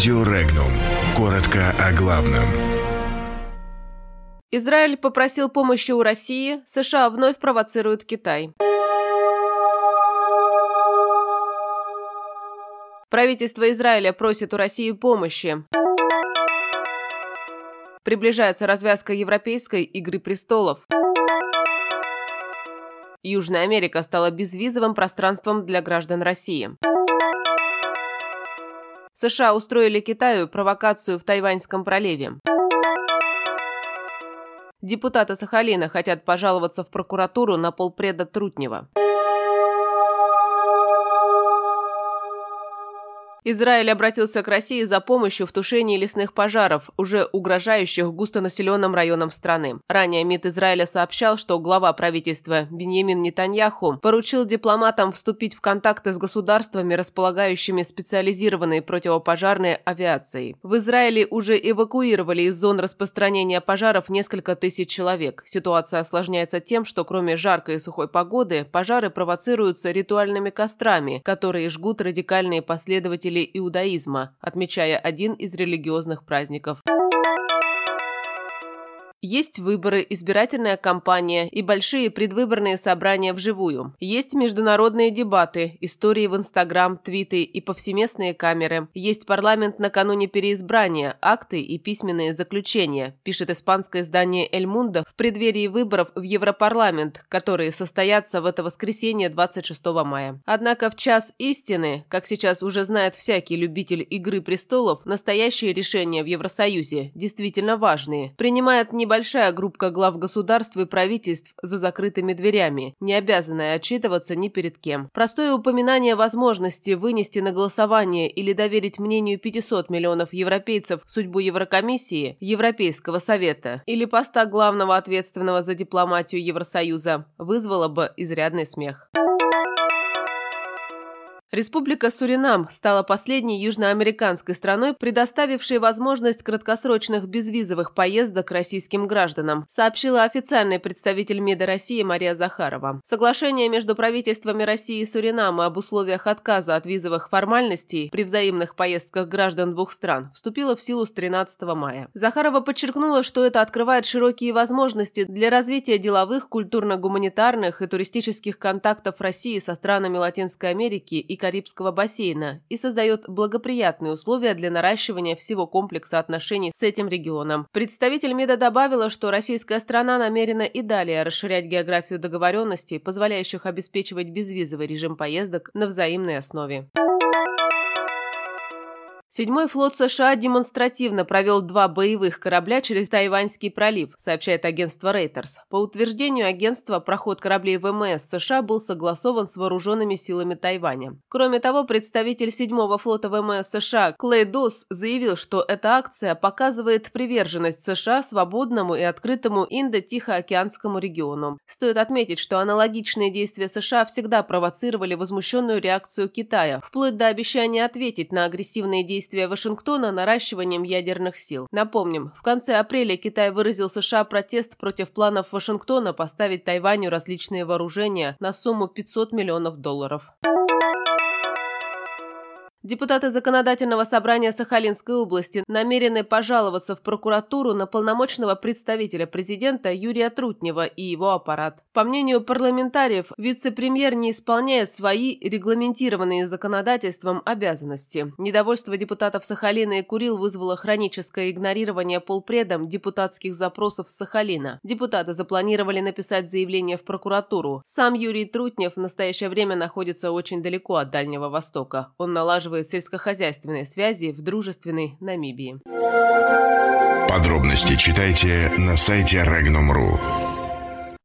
Радио Регнум. Коротко о главном. Израиль попросил помощи у России, США вновь провоцируют Китай. Правительство Израиля просит у России помощи. Приближается развязка европейской «Игры престолов». Южная Америка стала безвизовым пространством для граждан России. США устроили Китаю провокацию в Тайваньском проливе. Депутаты Сахалина хотят пожаловаться в прокуратуру на полпреда Трутнева. Израиль обратился к России за помощью в тушении лесных пожаров, уже угрожающих густонаселенным районам страны. Ранее МИД Израиля сообщал, что глава правительства Беньямин Нетаньяху поручил дипломатам вступить в контакты с государствами, располагающими специализированной противопожарной авиацией. В Израиле уже эвакуировали из зон распространения пожаров несколько тысяч человек. Ситуация осложняется тем, что кроме жаркой и сухой погоды, пожары провоцируются ритуальными кострами, которые жгут радикальные последователи представителей иудаизма, отмечая один из религиозных праздников. Есть выборы, избирательная кампания и большие предвыборные собрания вживую. Есть международные дебаты, истории в Инстаграм, твиты и повсеместные камеры. Есть парламент накануне переизбрания, акты и письменные заключения, пишет испанское издание «Эль Мундо» в преддверии выборов в Европарламент, которые состоятся в это воскресенье 26 мая. Однако в час истины, как сейчас уже знает всякий любитель «Игры престолов», настоящие решения в Евросоюзе действительно важные. Принимает не небольшая группа глав государств и правительств за закрытыми дверями, не обязанная отчитываться ни перед кем. Простое упоминание возможности вынести на голосование или доверить мнению 500 миллионов европейцев судьбу Еврокомиссии, Европейского совета или поста главного ответственного за дипломатию Евросоюза вызвало бы изрядный смех. Республика Суринам стала последней южноамериканской страной, предоставившей возможность краткосрочных безвизовых поездок российским гражданам, сообщила официальный представитель МИДа России Мария Захарова. Соглашение между правительствами России и Суринама об условиях отказа от визовых формальностей при взаимных поездках граждан двух стран вступило в силу с 13 мая. Захарова подчеркнула, что это открывает широкие возможности для развития деловых, культурно-гуманитарных и туристических контактов России со странами Латинской Америки и Карибского бассейна и создает благоприятные условия для наращивания всего комплекса отношений с этим регионом. Представитель МИДа добавила, что российская страна намерена и далее расширять географию договоренностей, позволяющих обеспечивать безвизовый режим поездок на взаимной основе. Седьмой флот США демонстративно провел два боевых корабля через Тайваньский пролив, сообщает агентство Reuters. По утверждению агентства, проход кораблей ВМС США был согласован с вооруженными силами Тайваня. Кроме того, представитель седьмого флота ВМС США Клей Дос заявил, что эта акция показывает приверженность США свободному и открытому Индо-Тихоокеанскому региону. Стоит отметить, что аналогичные действия США всегда провоцировали возмущенную реакцию Китая, вплоть до обещания ответить на агрессивные действия действия Вашингтона наращиванием ядерных сил. Напомним, в конце апреля Китай выразил США протест против планов Вашингтона поставить Тайваню различные вооружения на сумму 500 миллионов долларов. Депутаты Законодательного собрания Сахалинской области намерены пожаловаться в прокуратуру на полномочного представителя президента Юрия Трутнева и его аппарат. По мнению парламентариев, вице-премьер не исполняет свои регламентированные законодательством обязанности. Недовольство депутатов Сахалина и Курил вызвало хроническое игнорирование полпредом депутатских запросов Сахалина. Депутаты запланировали написать заявление в прокуратуру. Сам Юрий Трутнев в настоящее время находится очень далеко от Дальнего Востока. Он налаживает налаживает сельскохозяйственные связи в дружественной Намибии. Подробности читайте на сайте Regnum.ru.